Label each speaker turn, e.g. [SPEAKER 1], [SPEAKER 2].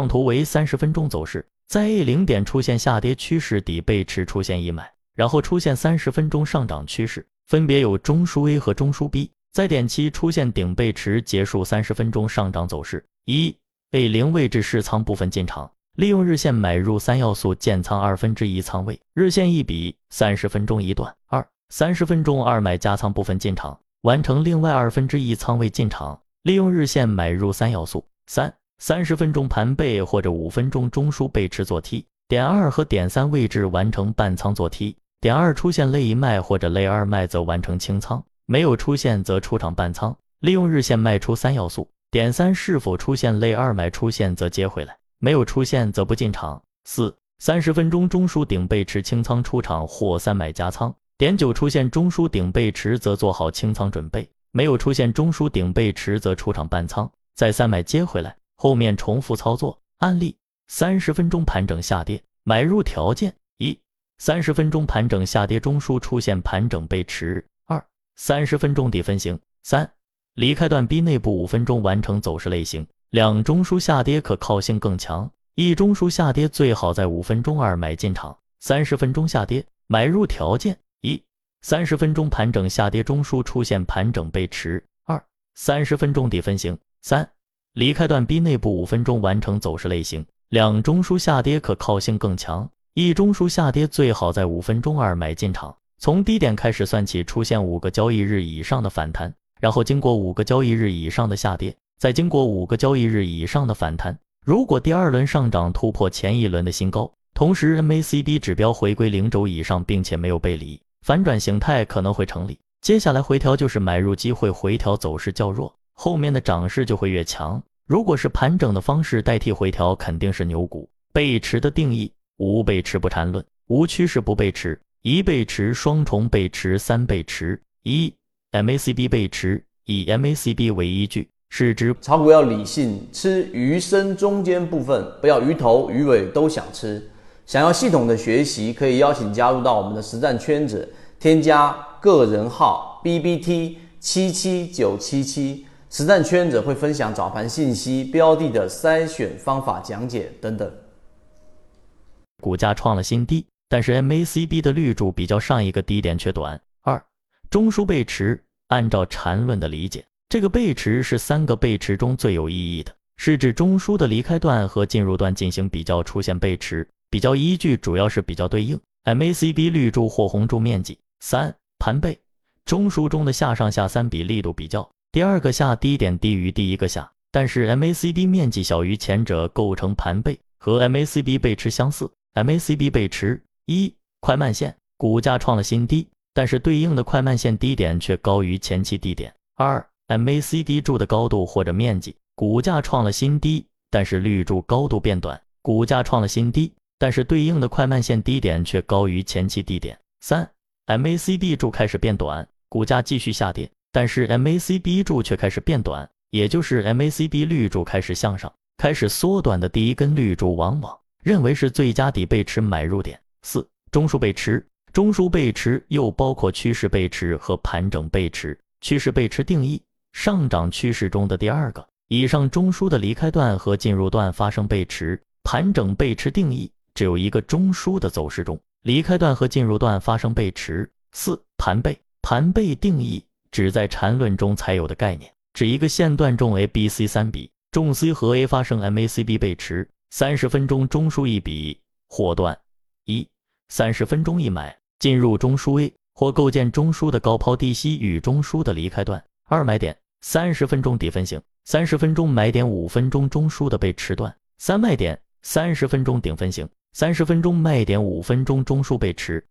[SPEAKER 1] 上图为三十分钟走势，在 A 零点出现下跌趋势，底背驰出现一买，然后出现三十分钟上涨趋势，分别有中枢 A 和中枢 B，在点七出现顶背驰，结束三十分钟上涨走势。一 A 零位置试仓部分进场，利用日线买入三要素建仓二分之一仓位，日线一笔，三十分钟一段。二三十分钟二买加仓部分进场，完成另外二分之一仓位进场，利用日线买入三要素。三三十分钟盘背或者五分钟中枢背驰做 T，点二和点三位置完成半仓做 T，点二出现类一卖或者类二卖则完成清仓，没有出现则出场半仓，利用日线卖出三要素。点三是否出现类二买出现则接回来，没有出现则不进场。四三十分钟中枢顶背驰清仓出场或三买加仓。点九出现中枢顶背驰则做好清仓准备，没有出现中枢顶背驰则出场半仓，再三买接回来。后面重复操作案例：三十分钟盘整下跌，买入条件一；三十分钟盘整下跌，中枢出现盘整背驰；二；三十分钟底分型三，离开段 B 内部五分钟完成走势类型。两中枢下跌可靠性更强，一中枢下跌最好在五分钟二买进场。三十分钟下跌，买入条件一；三十分钟盘整下跌，中枢出现盘整背驰；二；三十分钟底分型三。离开段 B 内部五分钟完成走势类型，两中枢下跌可靠性更强，一中枢下跌最好在五分钟二买进场，从低点开始算起出现五个交易日以上的反弹，然后经过五个交易日以上的下跌，再经过五个交易日以上的反弹，如果第二轮上涨突破前一轮的新高，同时 MACD 指标回归零轴以上，并且没有背离，反转形态可能会成立，接下来回调就是买入机会，回调走势较弱。后面的涨势就会越强。如果是盘整的方式代替回调，肯定是牛股。背驰的定义：无背驰不缠论，无趋势不背驰，一背驰、双重背驰、三背驰。一 MACD 背驰，以 MACD 为依据，是指
[SPEAKER 2] 炒股要理性，吃鱼身中间部分，不要鱼头鱼尾都想吃。想要系统的学习，可以邀请加入到我们的实战圈子，添加个人号 BBT 七七九七七。实战圈子会分享早盘信息、标的的筛选方法讲解等等。
[SPEAKER 1] 股价创了新低，但是 MACD 的绿柱比较上一个低点却短。二中枢背驰，按照缠论的理解，这个背驰是三个背驰中最有意义的，是指中枢的离开段和进入段进行比较出现背驰。比较依据主要是比较对应 MACD 绿柱或红柱面积。三盘背，中枢中的下上下三比力度比较。第二个下低点低于第一个下，但是 MACD 面积小于前者，构成盘背，和 MACD 背驰相似。MACD 背驰一快慢线，股价创了新低，但是对应的快慢线低点却高于前期低点。二 MACD 柱的高度或者面积，股价创了新低，但是绿柱高度变短，股价创了新低，但是对应的快慢线低点却高于前期低点。三 MACD 柱开始变短，股价继续下跌。但是 MACB 柱却开始变短，也就是 MACB 绿柱开始向上，开始缩短的第一根绿柱，往往认为是最佳底背驰买入点。四中枢背驰，中枢背驰又包括趋势背驰和盘整背驰。趋势背驰定义：上涨趋势中的第二个以上中枢的离开段和进入段发生背驰。盘整背驰定义：只有一个中枢的走势中，离开段和进入段发生背驰。四盘背，盘背定义。指在缠论中才有的概念，指一个线段中 A、B、C 三笔，重 C 和 A 发生 MACB 背驰，三十分钟中枢一笔或段一，三十分钟一买进入中枢 A 或构建中枢的高抛低吸与中枢的离开段。二买点，三十分钟底分型，三十分钟买点五分钟中枢的背驰段。三卖点，三十分钟顶分型，三十分钟卖点五分钟中枢背驰